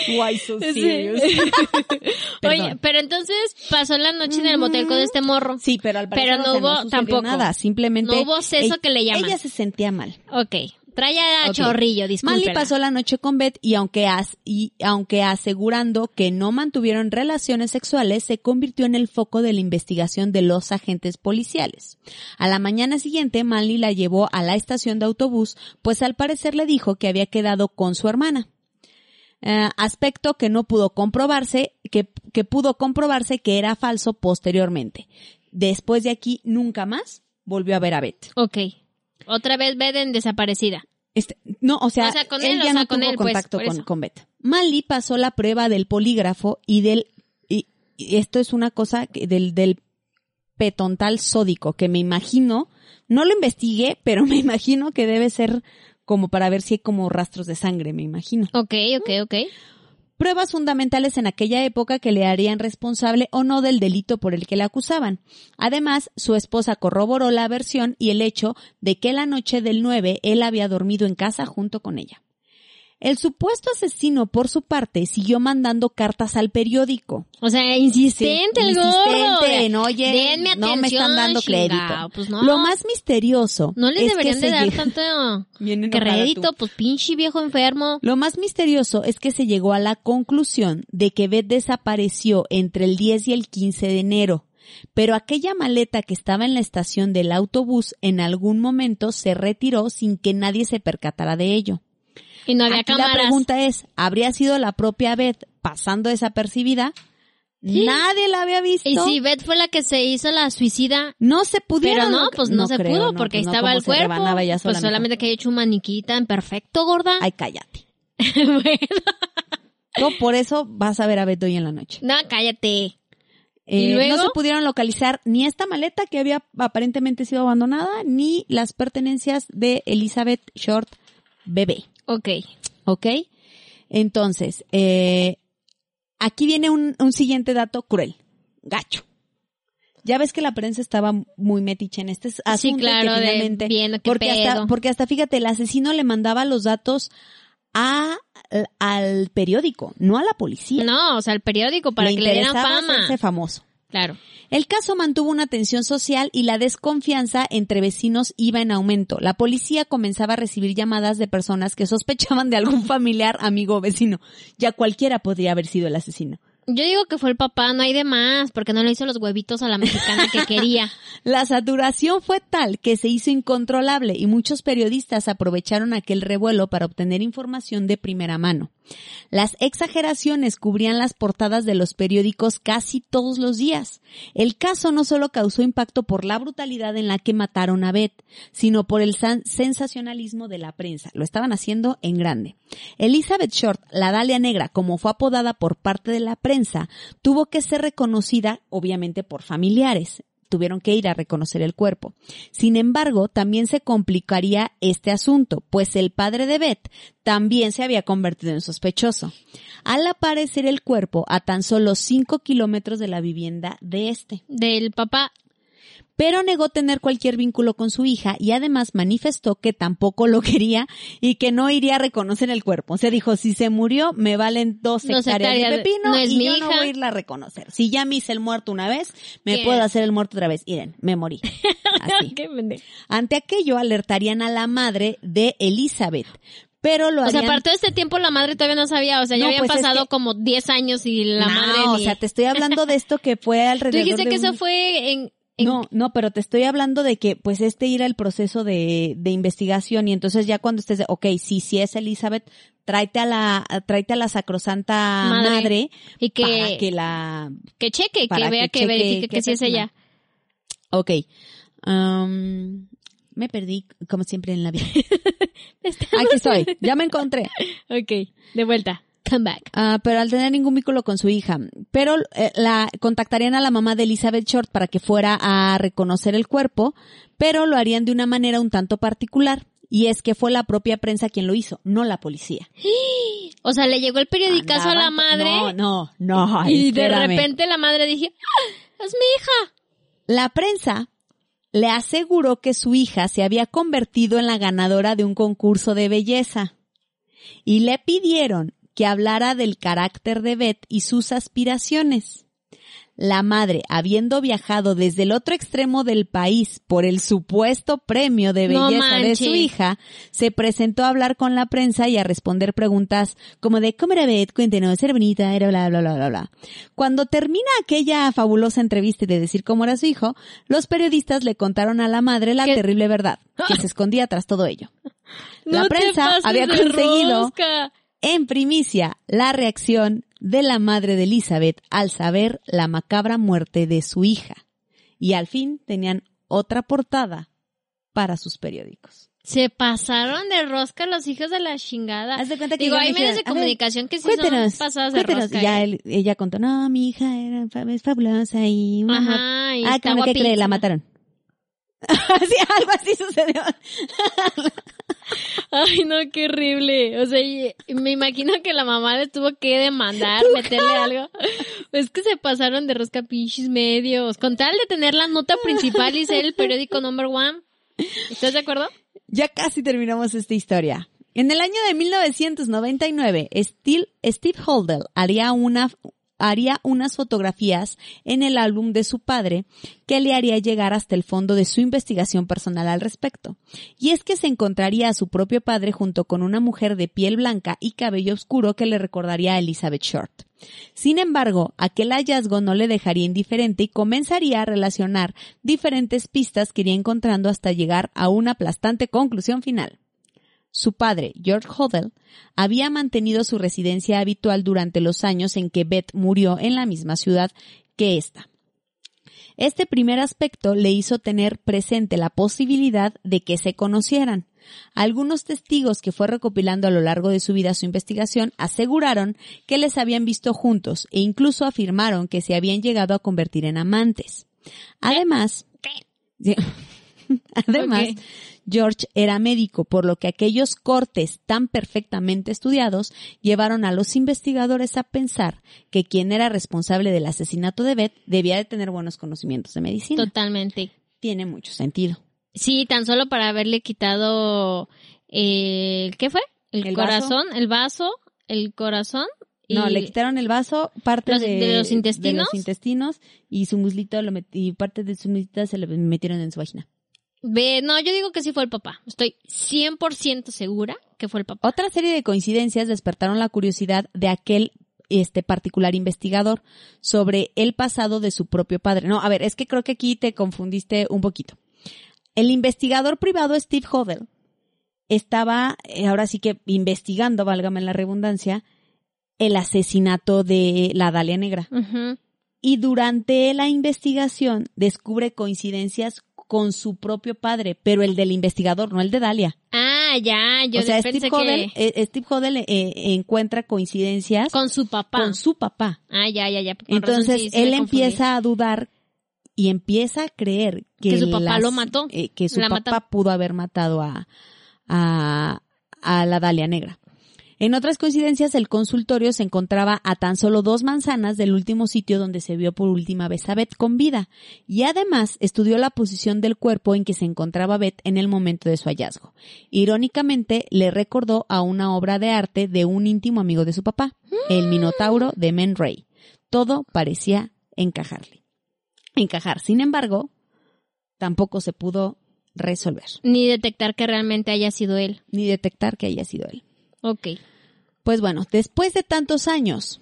Why so Sí. serious? [laughs] Oye, pero entonces pasó la noche en el motel con este morro. Sí, pero al parecer Pero no o sea, hubo tampoco. nada, simplemente No hubo ella- que le llaman. Ella se sentía mal. Ok. Trae a chorrillo, disculpe. Manly pasó la noche con Beth y aunque, as- y aunque asegurando que no mantuvieron relaciones sexuales, se convirtió en el foco de la investigación de los agentes policiales. A la mañana siguiente, Manly la llevó a la estación de autobús, pues al parecer le dijo que había quedado con su hermana. Eh, aspecto que no pudo comprobarse, que, que pudo comprobarse que era falso posteriormente. Después de aquí, nunca más volvió a ver a Beth. Ok. Otra vez Beden desaparecida. Este, no, o sea, O sea, con él, él, o ya sea, no con tuvo él, pues, contacto con, con Beth. Manly pasó la prueba del polígrafo y del, y, y esto es una cosa que- del, del petontal sódico, que me imagino, no lo investigué, pero [laughs] me imagino que debe ser como para ver si hay como rastros de sangre, me imagino. Ok, ok, ok. Pruebas fundamentales en aquella época que le harían responsable o no del delito por el que le acusaban. Además, su esposa corroboró la versión y el hecho de que la noche del 9 él había dormido en casa junto con ella. El supuesto asesino, por su parte, siguió mandando cartas al periódico. O sea, insistente el gordo. Insistente, oye, Denme no me están atención, dando crédito. Pues no. Lo más misterioso. no les es deberían que de se dar tanto [laughs] crédito, pues pinche viejo enfermo. Lo más misterioso es que se llegó a la conclusión de que Beth desapareció entre el 10 y el 15 de enero. Pero aquella maleta que estaba en la estación del autobús en algún momento se retiró sin que nadie se percatara de ello. Y no había Aquí la cámaras. pregunta es, ¿habría sido la propia Beth pasando desapercibida? Nadie la había visto. Y si Beth fue la que se hizo la suicida, no se pudieron. pero no, pues no, se creo, pudo no, porque pues no, estaba el cuerpo. pues solamente que haya hecho un maniquita en perfecto, gorda. Ay, cállate. [laughs] bueno, No, por eso vas a ver a Beth hoy en la noche. no, cállate. Eh, ¿Y luego? No se pudieron localizar ni esta maleta que había aparentemente sido abandonada, ni las pertenencias de Elizabeth Short bebé. Ok. ¿Ok? Entonces, eh, aquí viene un, un siguiente dato cruel. Gacho. Ya ves que la prensa estaba muy metiche en este asunto. y claro, que de finalmente, viendo qué porque hasta, pedo. porque hasta fíjate, el asesino le mandaba los datos a, al periódico, no a la policía. No, o sea, el periódico para le que le dieran interesaba fama. hacerse famoso. Claro. El caso mantuvo una tensión social y la desconfianza entre vecinos iba en aumento. La policía comenzaba a recibir llamadas de personas que sospechaban de algún familiar, amigo o vecino. Ya cualquiera podría haber sido el asesino. Yo digo que fue el papá, no hay de más, porque no le hizo los huevitos a la mexicana que quería. [laughs] La saturación fue tal que se hizo incontrolable y muchos periodistas aprovecharon aquel revuelo para obtener información de primera mano. Las exageraciones cubrían las portadas de los periódicos casi todos los días. El caso no solo causó impacto por la brutalidad en la que mataron a Beth, sino por el sensacionalismo de la prensa. Lo estaban haciendo en grande. Elizabeth Short, la Dalia Negra, como fue apodada por parte de la prensa, tuvo que ser reconocida, obviamente, por familiares tuvieron que ir a reconocer el cuerpo. Sin embargo, también se complicaría este asunto, pues el padre de Beth también se había convertido en sospechoso. Al aparecer el cuerpo a tan solo 5 kilómetros de la vivienda de este. Del papá. Pero negó tener cualquier vínculo con su hija y además manifestó que tampoco lo [laughs] quería y que no iría a reconocer el cuerpo. O sea, dijo, si se murió, me valen dos Dos hectáreas de pepino no es y mi yo no voy a irla a reconocer. Si ya me hice el muerto una vez, me puedo hacer el muerto otra vez. Miren, me morí. [laughs] Así. Ante aquello alertarían a la madre de Elizabeth, pero lo O sea, aparte de este tiempo la madre todavía no sabía, o sea, ya No, habían pues es pasado que- como 10 años y la no, madre o ni- sea, te estoy hablando de esto que fue [laughs] Tú alrededor dijiste de que un- eso fue en... No, no, pero te estoy hablando de que, pues, este ir al proceso de, de investigación y entonces ya cuando estés de, ok, sí, sí es Elizabeth, tráete a la, tráete a la sacrosanta Madre. madre, y que, para que la, que cheque, que vea, que, cheque verifique qué que sí es ella. ok, Am, me perdí, como siempre en la vida. [laughs] Aquí estoy, ya me encontré. [laughs] Ok, de vuelta. Come back. Ah, pero al tener ningún vínculo con su hija. Pero eh, la contactarían a la mamá de Elizabeth Short para que fuera a reconocer el cuerpo, pero lo harían de una manera un tanto particular. Y es que fue la propia prensa quien lo hizo, no la policía. [gasps] O sea, le llegó el periodicazo a la madre No, no, no. ay, y de repente la madre dije, ¡Ah, es mi hija. La prensa le aseguró que su hija se había convertido en la ganadora de un concurso de belleza y le pidieron que hablara del carácter de Beth y sus aspiraciones. La madre, habiendo viajado desde el otro extremo del país por el supuesto premio de No belleza de su hija, se presentó a hablar con la prensa y a responder preguntas como de ¿Cómo era Beth? Cuéntenos, era bonita, era bla, bla, bla, bla, bla. Cuando termina aquella fabulosa entrevista de decir cómo era su hijo, los periodistas le contaron a la madre la ¿Qué? terrible verdad, que [laughs] se escondía tras todo ello. La No prensa había conseguido rosca. En primicia la reacción de la madre de Elizabeth al saber la macabra muerte de su hija. Y al fin tenían otra portada para sus periódicos. Se pasaron de rosca los hijos de la chingada. Haz de cuenta que Digo, hay me medios de ver, comunicación que sí son pasadas de rosca. Ya ¿eh? él- ella contó, no, mi hija era es fabulosa y un amor". Ajá, y Ah, está ¿cómo que cree? La mataron. [laughs] sí, algo así sucedió. [laughs] Ay, no, qué horrible. O sea, me imagino que la mamá le tuvo que demandar, meterle algo. Es que se pasaron de rosca pinches medios. Con tal de tener la nota principal y ser el periódico number one. ¿Estás de acuerdo? Ya casi terminamos esta historia. En el año de 1999, Steve, Steve Holdell haría una haría unas fotografías en el álbum de su padre que le haría llegar hasta el fondo de su investigación personal al respecto. Y es que se encontraría a su propio padre junto con una mujer de piel blanca y cabello oscuro que le recordaría a Elizabeth Short. Sin embargo, aquel hallazgo no le dejaría indiferente y comenzaría a relacionar diferentes pistas que iría encontrando hasta llegar a una aplastante conclusión final. Su padre, George Hodel, había mantenido su residencia habitual durante los años en que Beth murió en la misma ciudad que ésta. Este primer aspecto le hizo tener presente la posibilidad de que se conocieran. Algunos testigos que fue recopilando a lo largo de su vida su investigación aseguraron que les habían visto juntos e incluso afirmaron que se habían llegado a convertir en amantes. Además, [laughs] además, George era médico, por lo que aquellos cortes tan perfectamente estudiados llevaron a los investigadores a pensar que quien era responsable del asesinato de Beth debía de tener buenos conocimientos de medicina. Totalmente. Tiene mucho sentido. Sí, tan solo para haberle quitado el ¿qué fue? El, ¿El vaso? corazón, el vaso, el corazón. y- No, le quitaron el vaso, parte ¿Los- de, de los intestinos? de los intestinos y su muslito lo met- y parte de su muslito se le metieron en su vagina. Ve, no, yo digo que sí fue el papá. Estoy 100% segura que fue el papá. Otra serie de coincidencias despertaron la curiosidad de aquel este particular investigador sobre el pasado de su propio padre. No, a ver, es que creo que aquí te confundiste un poquito. El investigador privado Steve Hodel estaba, eh, ahora sí que investigando, válgame la redundancia, el asesinato de la Dalia Negra. Y durante la investigación descubre coincidencias con su propio padre, pero el del investigador, no el de Dalia. Ah, ya, yo o sea, pensé Steve Hodel, que eh, Steve Hodel eh, encuentra coincidencias con su papá. con su papá. Ah, ya, ya, ya. con Entonces sí, él empieza a dudar y empieza a creer que, Que su papá las- lo mató. eh, que su La papá mató. pudo haber matado a, a, a la Dalia Negra. En otras coincidencias, el consultorio se encontraba a tan solo dos manzanas del último sitio donde se vio por última vez a Beth con vida, y además estudió la posición del cuerpo en que se encontraba Beth en el momento de su hallazgo. Irónicamente, le recordó a una obra de arte de un íntimo amigo de su papá, el Minotauro de Men Ray. Todo parecía encajarle. Encajar. Sin embargo, tampoco se pudo resolver, Ni detectar que realmente haya sido él. ni detectar que haya sido él. Ok. Pues bueno, después de tantos años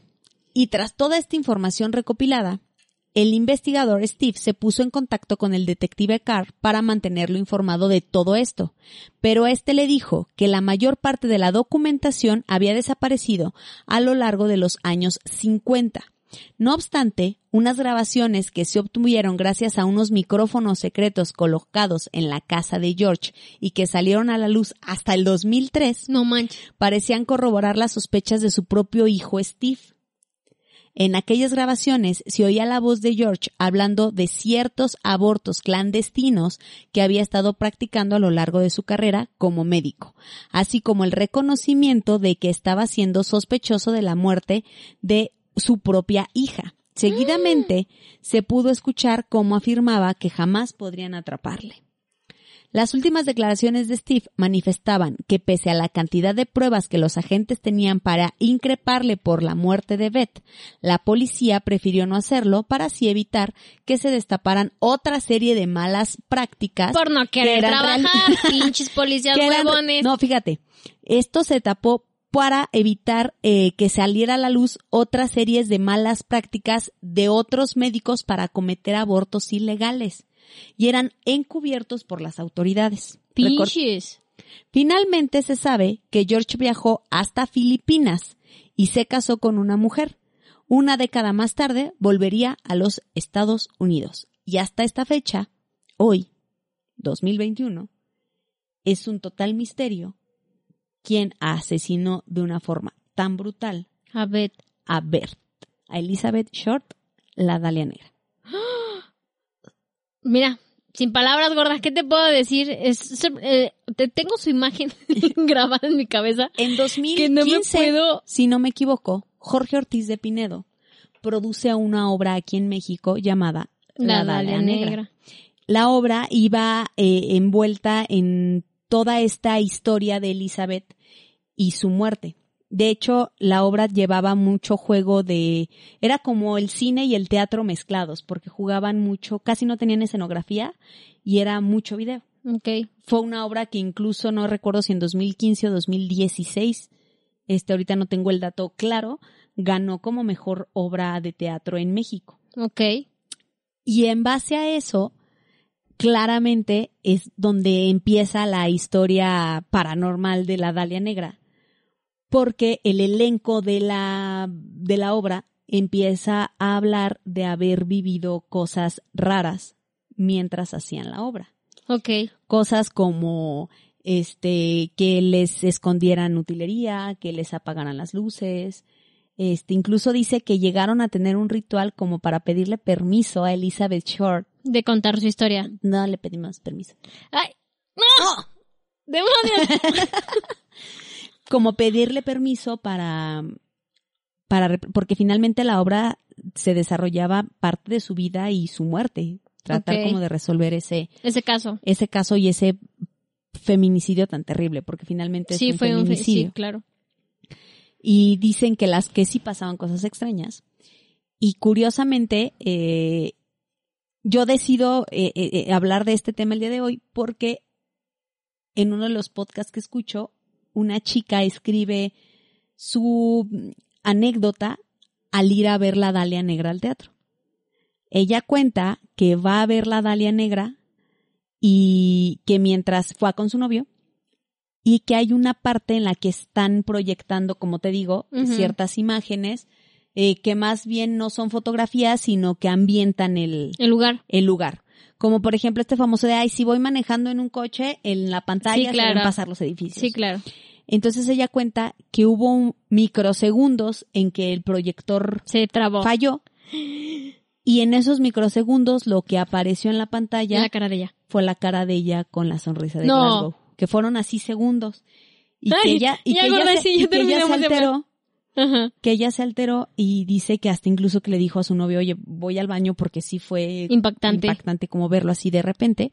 y tras toda esta información recopilada, el investigador Steve se puso en contacto con el detective Carr para mantenerlo informado de todo esto, pero este le dijo que la mayor parte de la documentación había desaparecido a lo largo de los años 50. No obstante, unas grabaciones que se obtuvieron gracias a unos micrófonos secretos colocados en la casa de George y que salieron a la luz hasta el 2003 No manches. parecían corroborar las sospechas de su propio hijo Steve. En aquellas grabaciones se oía la voz de George hablando de ciertos abortos clandestinos que había estado practicando a lo largo de su carrera como médico, así como el reconocimiento de que estaba siendo sospechoso de la muerte de su propia hija. Seguidamente se pudo escuchar cómo afirmaba que jamás podrían atraparle. Las últimas declaraciones de Steve manifestaban que pese a la cantidad de pruebas que los agentes tenían para increparle por la muerte de Beth, la policía prefirió no hacerlo para así evitar que se destaparan otra serie de malas prácticas. Por no querer trabajar, [laughs] pinches policías huevones. No, fíjate, esto se tapó para evitar eh, que saliera a la luz otras series de malas prácticas de otros médicos para cometer abortos ilegales y eran encubiertos por las autoridades. Pinches. Finalmente se sabe que George viajó hasta Filipinas y se casó con una mujer. Una década más tarde volvería a los Estados Unidos. Y hasta esta fecha, hoy, 2021, es un total misterio quién asesinó de una forma tan brutal A ver. a Bert, a Elizabeth Short, la Dalia Negra. [gasps] Mira, sin palabras gordas, ¿qué te puedo decir? Es, eh, te- tengo su imagen [laughs] grabada en mi cabeza. En Que 2015, no me puedo- si no me equivoco, Jorge Ortiz de Pinedo produce una obra aquí en México llamada La, Dalia Negra. La obra iba eh, envuelta en toda esta historia de Elizabeth y su muerte. De hecho, la obra llevaba mucho juego de, era como el cine y el teatro mezclados, porque jugaban mucho, casi no tenían escenografía y era mucho video. Ok. Fue una obra que incluso no recuerdo si en 2015 o 2016, este ahorita no tengo el dato claro, ganó como mejor obra de teatro en México. Ok. Y en base a eso, claramente es donde empieza la historia paranormal de la Dalia Negra, porque el elenco de la, de la obra empieza a hablar de haber vivido cosas raras mientras hacían la obra. Ok. Cosas como este que les escondieran utilería, que les apagaran las luces. Este, incluso dice que llegaron a tener un ritual como para pedirle permiso a Elizabeth Short. De contar su historia. No le pedimos permiso. ¡Ay! ¡No! ¡Demonios! [laughs] Como pedirle permiso para, para, porque finalmente la obra se desarrollaba parte de su vida y su muerte. Tratar como de resolver ese, Ese caso. ese caso y ese feminicidio tan terrible, porque finalmente es Sí, un fue un... fe- feminicidio. Sí, claro. y dicen que las que sí pasaban cosas extrañas. Y curiosamente, eh, yo decido eh, eh, eh, hablar de este tema el día de hoy porque en uno de los podcasts que escucho, una chica escribe su anécdota al ir a ver la Dalia Negra al teatro. Ella cuenta que va a ver la Dalia Negra y que mientras fue con su novio, y que hay una parte en la que están proyectando, como te digo, ciertas imágenes eh, que más bien no son fotografías, sino que ambientan el, El lugar. el lugar. Como por ejemplo este famoso de, ay, si voy manejando en un coche, en la pantalla Sí, se claro. ven pasar los edificios. Sí, claro. Entonces ella cuenta que hubo un microsegundos en que el proyector Se trabó. falló y en esos microsegundos lo que apareció en la pantalla La cara de ella. fue la cara de ella con la sonrisa de No. Glasgow, que fueron así segundos. Y que Ay, ella, y que ella, se, y que ella se alteró, Ajá. que ella se alteró y dice que hasta incluso que le dijo a su novio, oye, voy al baño porque sí fue Impactante. impactante como verlo así de repente.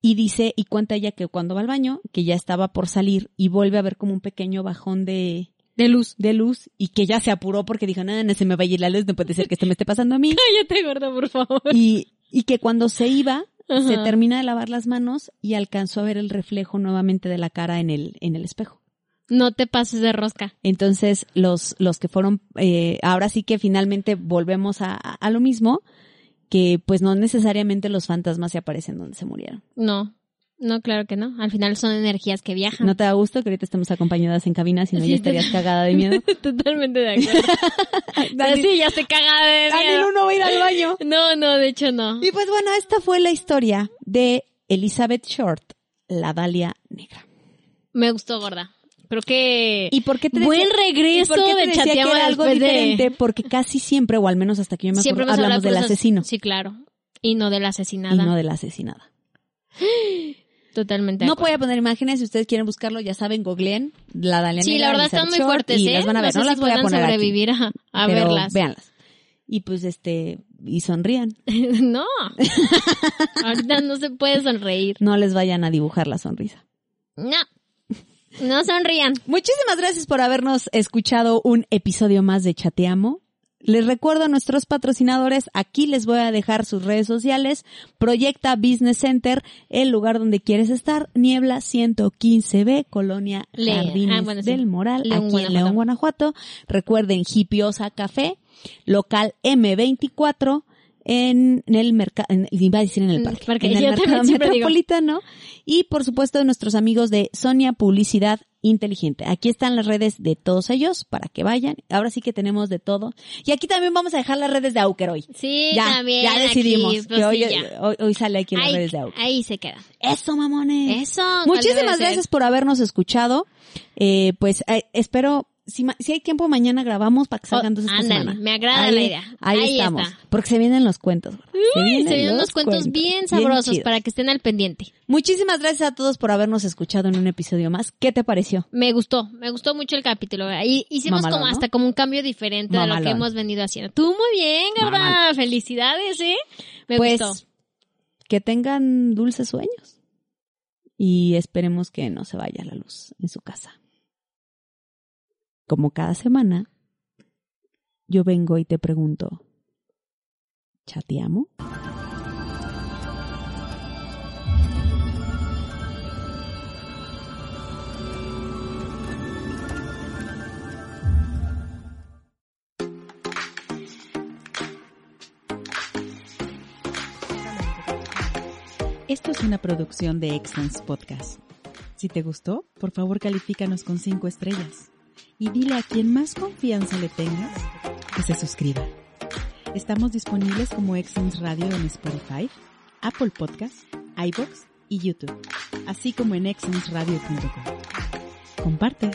Y dice, y cuenta ella que cuando va al baño, que ya estaba por salir y vuelve a ver como un pequeño bajón de, De luz. de luz y que ya se apuró porque dijo, no, no se me va a ir la luz, no puede ser que esto me esté pasando a mí. [laughs] Cállate, gorda, por favor. y, y que cuando se iba, se termina de lavar las manos y alcanzó a ver el reflejo nuevamente de la cara en el, en el espejo. No te pases de rosca. Entonces, los, los que fueron, eh, ahora sí que finalmente volvemos a, a- a lo mismo, que pues no necesariamente los fantasmas se aparecen donde se murieron. No. No, claro que no. Al final son energías que viajan. ¿No te da gusto que ahorita estemos acompañadas en cabina, si no Sí, ya estarías [laughs] cagada de miedo? [laughs] Totalmente de acuerdo. [laughs] Dani- sí, ya estoy cagada de miedo. no va a ir al baño. No, no, de hecho no. Y pues bueno, esta fue la historia de Elizabeth Short, la Dalia Negra. Me gustó, gorda. Creo que... ¿Y por qué te Buen decía- regreso ¿y por qué te de decía que era algo de- diferente? Porque casi siempre, o al menos hasta que yo me Siempre acuerdo, hablamos del asesino Sí, claro. Y no de la y asesinada. no de la asesinada. [gasps] Totalmente. No voy a poner imágenes, si ustedes quieren buscarlo, ya saben, googleen la Dalia Sí, la verdad están muy fuertes, y ¿eh? las van a ver, no, las si voy a poner aquí, sobrevivir a, a pero verlas. véanlas. Y pues este, y sonrían. [laughs] no. [laughs] Ahorita no se puede sonreír. No les vayan a dibujar la sonrisa. No. No sonrían. Muchísimas gracias por habernos escuchado un episodio más de Chateamo. Les recuerdo a nuestros patrocinadores, aquí les voy a dejar sus redes sociales, Proyecta Business Center, el lugar donde quieres estar, Niebla 115B, Colonia Jardines ah, bueno, sí. del Moral, León, aquí en Guanajuato. León, Guanajuato. Recuerden Hipiosa Café, local M24, en el mercado, iba a decir en el Mm, parque, porque en el mercado digo. metropolitano y por supuesto nuestros amigos de Sonia Publicidad Inteligente. Aquí están las redes de todos ellos para que vayan. Ahora sí que tenemos de todo. Y aquí también vamos a dejar las redes de Auker hoy. Sí, ya, también. ya decidimos aquí, pues que hoy, sí, ya. hoy, hoy sale aquí en las Ahí, redes de Auker. ahí se queda. Eso, mamones. Eso. ¿cuál debe Muchísimas gracias por habernos escuchado. Eh, pues eh, espero, si, si hay tiempo mañana grabamos para que salgan Oh, dos esta semana. me agrada Ahí- la idea. Ahí, Ahí estamos. está. Porque se vienen los cuentos. Se vienen se vienen los cuentos bien sabrosos para que estén al pendiente. Muchísimas gracias a todos por habernos escuchado en un episodio más. ¿Qué te pareció? Me gustó, me gustó mucho el capítulo. Y hicimos Mamalón, como ¿no? hasta como un cambio diferente de lo que Mamalón. hemos venido haciendo. Tú muy bien. Mamalón. Felicidades, ¿eh? Me pues gustó. que tengan dulces sueños y esperemos que no se vaya la luz en su casa. Como cada semana, yo vengo y te pregunto, ¿chateamos? Esto es una producción de Excellence Podcast. Si te gustó, por favor califícanos con 5 estrellas y dile a quien más confianza le tengas que se suscriba. Estamos disponibles como Excellence Radio en Spotify, Apple Podcasts, iBox y YouTube, así como en excellenceradio.com. Comparte.